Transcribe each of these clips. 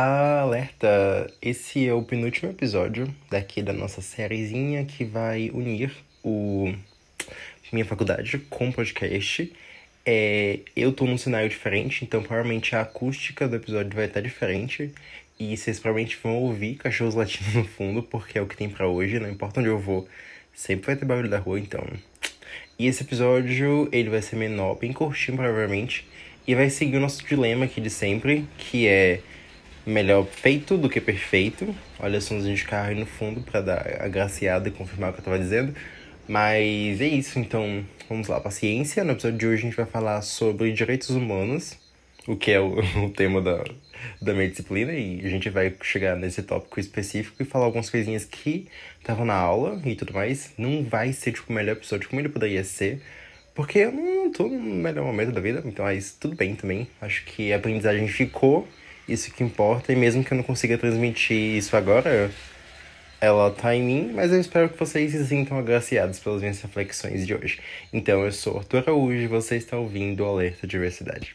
Alerta! Esse é o penúltimo episódio daqui da nossa sériezinha que vai unir o minha faculdade com podcast. É, eu tô num cenário diferente, então provavelmente a acústica do episódio vai estar diferente. E vocês provavelmente vão ouvir cachorros latindo no fundo, porque é o que tem para hoje, não importa onde eu vou, sempre vai ter barulho da rua, então. E esse episódio, ele vai ser menor, bem curtinho provavelmente, e vai seguir o nosso dilema aqui de sempre, que é melhor feito do que perfeito. Olha, somzinho de carro aí no fundo para dar a graciada e confirmar o que eu tava dizendo. Mas é isso, então vamos lá, paciência. No episódio de hoje a gente vai falar sobre direitos humanos, o que é o, o tema da, da minha disciplina, e a gente vai chegar nesse tópico específico e falar algumas coisinhas que estavam na aula e tudo mais. Não vai ser tipo o melhor episódio como ele poderia ser, porque eu não tô no melhor momento da vida, então mas tudo bem também. Acho que a aprendizagem ficou isso que importa. E mesmo que eu não consiga transmitir isso agora, ela tá em mim, mas eu espero que vocês se sintam agraciados pelas minhas reflexões de hoje. Então, eu sou Arthur Araújo e você está ouvindo o Alerta Diversidade.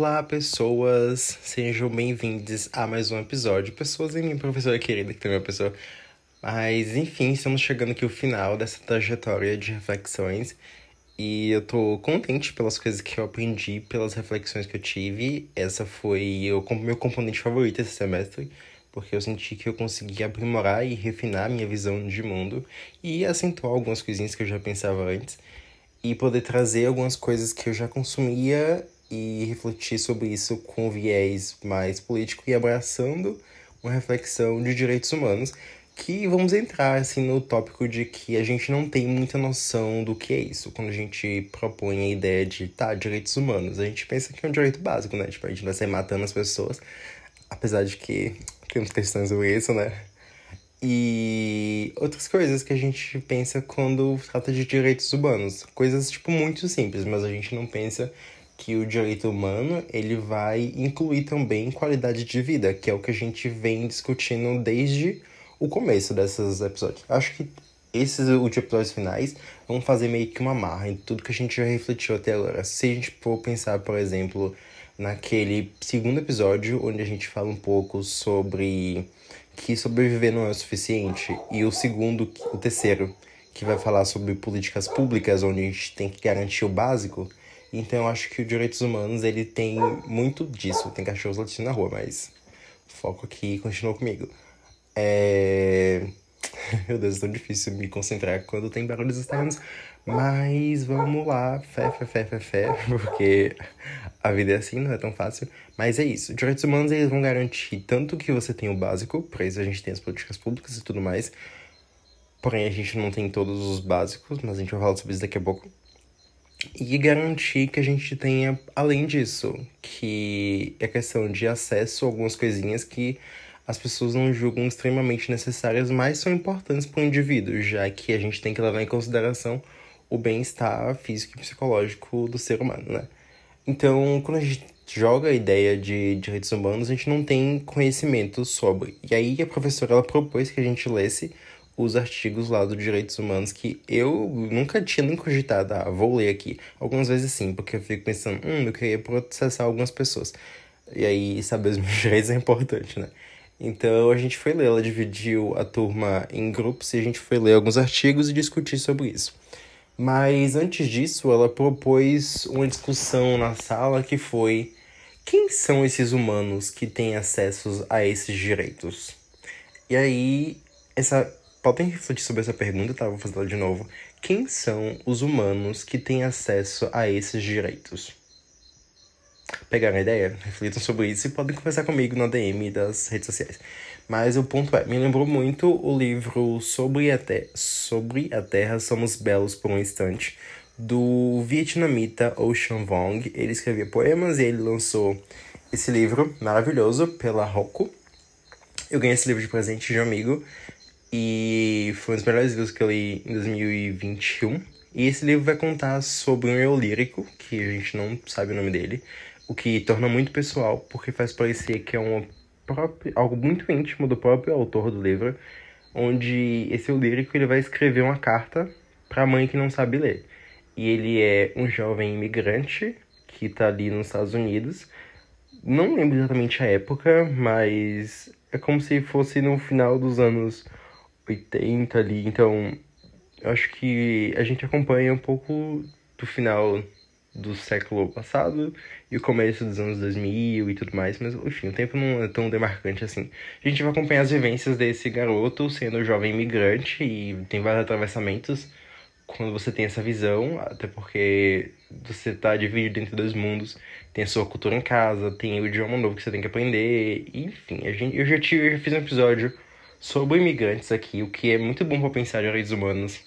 Olá, pessoas! Sejam bem-vindos a mais um episódio. Pessoas em minha professora querida, que também é uma pessoa. Mas, enfim, estamos chegando aqui ao final dessa trajetória de reflexões. E eu tô contente pelas coisas que eu aprendi, pelas reflexões que eu tive. Essa foi o meu componente favorito esse semestre, porque eu senti que eu consegui aprimorar e refinar minha visão de mundo e acentuar algumas coisinhas que eu já pensava antes. E poder trazer algumas coisas que eu já consumia e refletir sobre isso com viés mais político e abraçando uma reflexão de direitos humanos, que vamos entrar assim no tópico de que a gente não tem muita noção do que é isso. Quando a gente propõe a ideia de, tá, direitos humanos, a gente pensa que é um direito básico, né? Tipo, a gente vai sair matando as pessoas, apesar de que temos questões sobre isso, né? E outras coisas que a gente pensa quando trata de direitos humanos. Coisas, tipo, muito simples, mas a gente não pensa que o direito humano ele vai incluir também qualidade de vida, que é o que a gente vem discutindo desde o começo desses episódios. Acho que esses últimos episódios finais vão fazer meio que uma marra em tudo que a gente já refletiu até agora. Se a gente for pensar, por exemplo, naquele segundo episódio, onde a gente fala um pouco sobre que sobreviver não é o suficiente, e o segundo, o terceiro, que vai falar sobre políticas públicas, onde a gente tem que garantir o básico, então eu acho que os direitos humanos, ele tem muito disso. Tem cachorros latindo na rua, mas foco aqui continua comigo. É... Meu Deus, é tão difícil me concentrar quando tem barulhos externos. Mas vamos lá, fé, fé, fé, fé, fé, porque a vida é assim, não é tão fácil. Mas é isso, direitos humanos eles vão garantir tanto que você tem o básico, para isso a gente tem as políticas públicas e tudo mais. Porém, a gente não tem todos os básicos, mas a gente vai falar sobre isso daqui a pouco e garantir que a gente tenha, além disso, que é questão de acesso a algumas coisinhas que as pessoas não julgam extremamente necessárias, mas são importantes para o indivíduo, já que a gente tem que levar em consideração o bem-estar físico e psicológico do ser humano, né? Então, quando a gente joga a ideia de direitos humanos, a gente não tem conhecimento sobre. E aí a professora ela propôs que a gente lesse os artigos lá do Direitos Humanos que eu nunca tinha nem cogitado. Ah, vou ler aqui. Algumas vezes sim, porque eu fico pensando, hum, eu queria processar algumas pessoas. E aí, saber os meus direitos é importante, né? Então a gente foi ler, ela dividiu a turma em grupos e a gente foi ler alguns artigos e discutir sobre isso. Mas antes disso, ela propôs uma discussão na sala que foi: quem são esses humanos que têm acesso a esses direitos? E aí, essa Podem refletir sobre essa pergunta, tá? Vou fazer ela de novo. Quem são os humanos que têm acesso a esses direitos? Pegaram a ideia? Reflitam sobre isso e podem conversar comigo na DM das redes sociais. Mas o ponto é, me lembrou muito o livro Sobre a, Te Sobre a Terra Somos Belos por um Instante, do vietnamita Ocean Vong. Ele escrevia poemas e ele lançou esse livro maravilhoso pela Roku. Eu ganhei esse livro de presente de um amigo e foi um dos melhores livros que eu li em 2021. E esse livro vai contar sobre um eu lírico, que a gente não sabe o nome dele, o que torna muito pessoal, porque faz parecer que é um próprio, algo muito íntimo do próprio autor do livro, onde esse lírico ele vai escrever uma carta para a mãe que não sabe ler. E ele é um jovem imigrante que está ali nos Estados Unidos. Não lembro exatamente a época, mas é como se fosse no final dos anos 80 ali. Então, acho que a gente acompanha um pouco do final do século passado e o começo dos anos 2000 e tudo mais, mas enfim, o tempo não é tão demarcante assim. A gente vai acompanhar as vivências desse garoto sendo jovem imigrante e tem vários atravessamentos quando você tem essa visão, até porque você está dividido entre dois mundos, tem a sua cultura em casa, tem o idioma novo que você tem que aprender, enfim, a gente, eu, já tive, eu já fiz um episódio sobre imigrantes aqui, o que é muito bom para pensar em direitos humanos.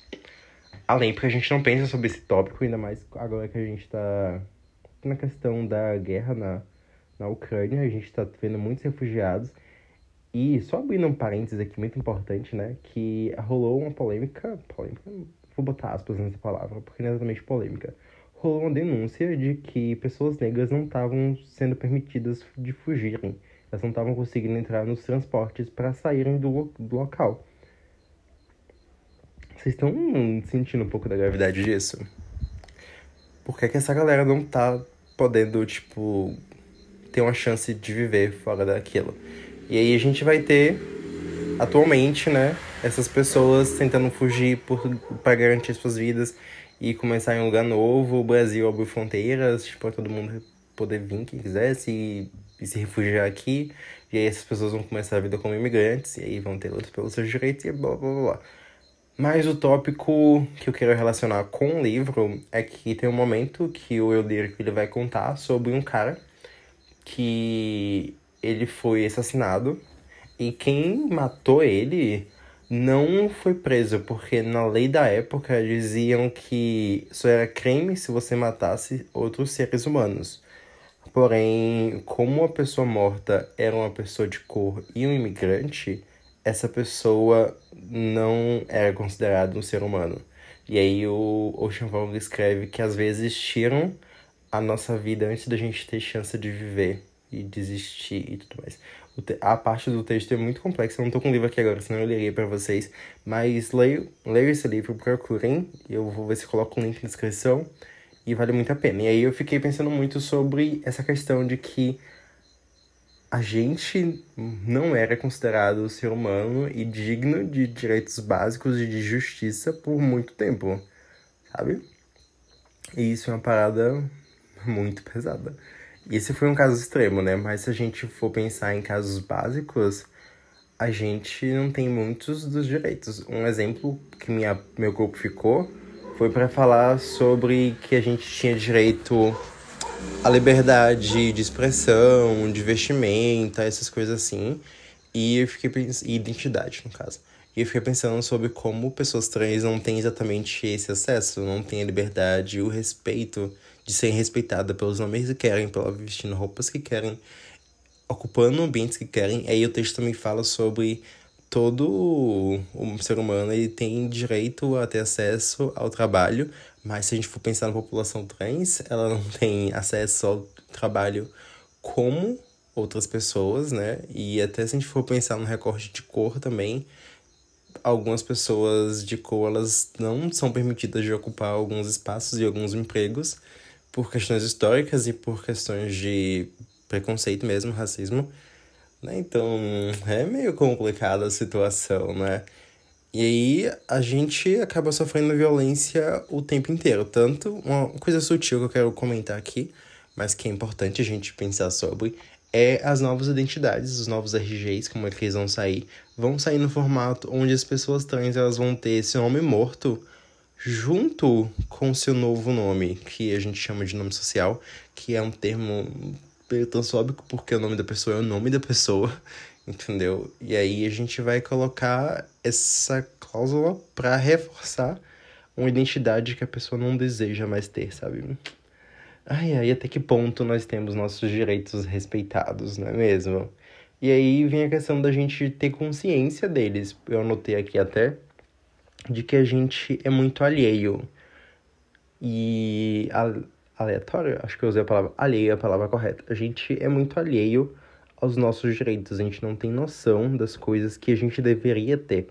Além, porque a gente não pensa sobre esse tópico, ainda mais agora que a gente está na questão da guerra na, na Ucrânia, a gente está vendo muitos refugiados. E só abrindo um parênteses aqui muito importante, né? Que rolou uma polêmica. Polêmica, vou botar aspas nessa palavra, porque não é exatamente polêmica. Rolou uma denúncia de que pessoas negras não estavam sendo permitidas de fugirem. Elas não estavam conseguindo entrar nos transportes para saírem do, do local. Vocês estão sentindo um pouco da gravidade disso? Por que, que essa galera não tá podendo, tipo, ter uma chance de viver fora daquilo? E aí a gente vai ter, atualmente, né, essas pessoas tentando fugir para garantir suas vidas e começar em um lugar novo. O Brasil abriu fronteiras, tipo, pra todo mundo poder vir, quem quisesse, e, e se refugiar aqui. E aí essas pessoas vão começar a vida como imigrantes, e aí vão ter luta pelos seus direitos e blá blá blá. Mas o tópico que eu quero relacionar com o livro é que tem um momento que o Eudírico ele vai contar sobre um cara que ele foi assassinado e quem matou ele não foi preso, porque na lei da época diziam que isso era crime se você matasse outros seres humanos. Porém, como a pessoa morta era uma pessoa de cor e um imigrante, essa pessoa não era considerada um ser humano. E aí o Ocean Vuong escreve que às vezes tiram a nossa vida antes da gente ter chance de viver e desistir e tudo mais. A parte do texto é muito complexa, eu não tô com o livro aqui agora, senão eu leria para vocês. Mas leio, leio esse livro, procurem, eu vou ver se coloco o link na descrição, e vale muito a pena. E aí eu fiquei pensando muito sobre essa questão de que a gente não era considerado ser humano e digno de direitos básicos e de justiça por muito tempo, sabe? E isso é uma parada muito pesada. Esse foi um caso extremo, né? Mas se a gente for pensar em casos básicos, a gente não tem muitos dos direitos. Um exemplo que minha, meu grupo ficou foi para falar sobre que a gente tinha direito a liberdade de expressão, de vestimenta, essas coisas assim. E eu fiquei pensando. identidade, no caso. E eu fiquei pensando sobre como pessoas trans não têm exatamente esse acesso, não têm a liberdade e o respeito de serem respeitadas pelos nomes que querem, pela vestindo roupas que querem, ocupando ambientes que querem. Aí o texto também fala sobre todo o ser humano ele tem direito a ter acesso ao trabalho, mas se a gente for pensar na população trans, ela não tem acesso ao trabalho como outras pessoas, né? E até se a gente for pensar no recorte de cor também, algumas pessoas de cor elas não são permitidas de ocupar alguns espaços e alguns empregos por questões históricas e por questões de preconceito mesmo, racismo. Né? Então é meio complicada a situação, né? E aí a gente acaba sofrendo violência o tempo inteiro. Tanto uma coisa sutil que eu quero comentar aqui, mas que é importante a gente pensar sobre, é as novas identidades, os novos RGs, como é que eles vão sair. Vão sair no formato onde as pessoas trans elas vão ter esse nome morto junto com seu novo nome, que a gente chama de nome social, que é um termo transfóbico porque o nome da pessoa é o nome da pessoa entendeu? E aí a gente vai colocar essa cláusula para reforçar uma identidade que a pessoa não deseja mais ter, sabe? Ai, ai, até que ponto nós temos nossos direitos respeitados, não é mesmo? E aí vem a questão da gente ter consciência deles. Eu anotei aqui até de que a gente é muito alheio. E a, aleatório, acho que eu usei a palavra alheio, a palavra correta. A gente é muito alheio aos nossos direitos, a gente não tem noção das coisas que a gente deveria ter.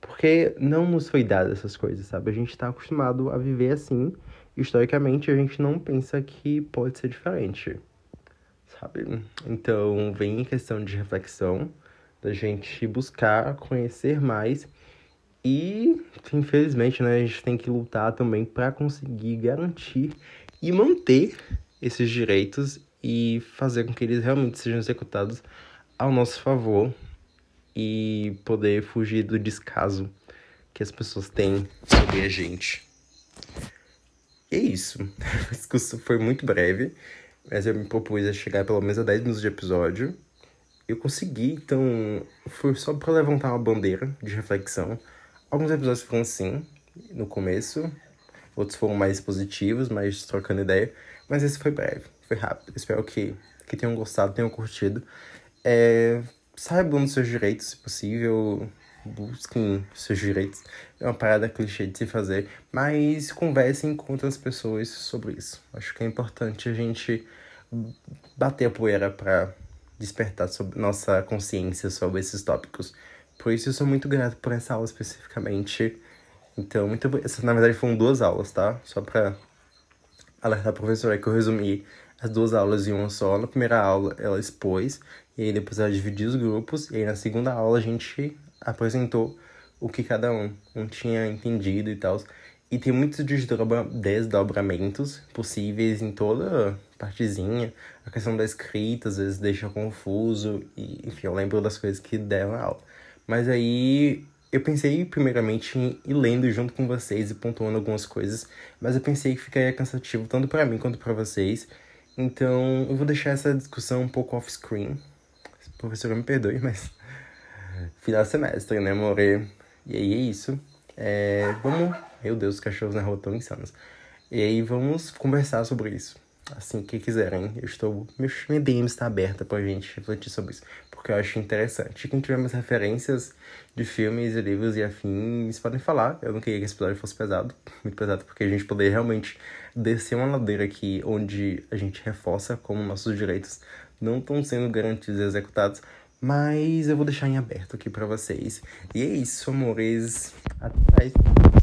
Porque não nos foi dado essas coisas, sabe? A gente tá acostumado a viver assim, historicamente a gente não pensa que pode ser diferente, sabe? Então vem em questão de reflexão, da gente buscar conhecer mais e, infelizmente, né, a gente tem que lutar também para conseguir garantir e manter esses direitos e fazer com que eles realmente sejam executados ao nosso favor e poder fugir do descaso que as pessoas têm sobre a gente. E é isso. O discurso foi muito breve, mas eu me propus a chegar pelo menos a 10 minutos de episódio. Eu consegui, então foi só para levantar uma bandeira de reflexão. Alguns episódios foram assim, no começo, outros foram mais positivos, mais trocando ideia, mas esse foi breve, foi rápido. Espero que, que tenham gostado, tenham curtido. É, saibam dos seus direitos, se possível, busquem seus direitos. É uma parada clichê de se fazer, mas conversem com outras pessoas sobre isso. Acho que é importante a gente bater a poeira para despertar sobre nossa consciência sobre esses tópicos. Por isso eu sou muito grato por essa aula especificamente. Então, muito essa na verdade foram duas aulas, tá? Só para alertar a professora que eu resumi as duas aulas em uma só. Na primeira aula ela expôs, e aí depois ela dividiu os grupos, e aí na segunda aula a gente apresentou o que cada um, um tinha entendido e tal. E tem muitos desdobramentos possíveis em toda partezinha. A questão da escrita às vezes deixa confuso. E, enfim, eu lembro das coisas que deram na aula. Mas aí eu pensei primeiramente em ir lendo junto com vocês e pontuando algumas coisas. Mas eu pensei que ficaria cansativo tanto para mim quanto para vocês. Então eu vou deixar essa discussão um pouco off-screen. Professora, me perdoe, mas final semestre, né, more? E aí é isso. É, vamos. Meu Deus, os cachorros na rua estão insanos. E aí vamos conversar sobre isso. Assim que quiserem. Eu estou. Minha DM está aberta pra gente refletir sobre isso. Porque eu acho interessante. Quem tiver mais referências de filmes e livros e afins, podem falar. Eu não queria que esse episódio fosse pesado. Muito pesado, porque a gente poder realmente descer uma ladeira aqui onde a gente reforça como nossos direitos não estão sendo garantidos e executados mas eu vou deixar em aberto aqui para vocês. E é isso, amores. Até mais.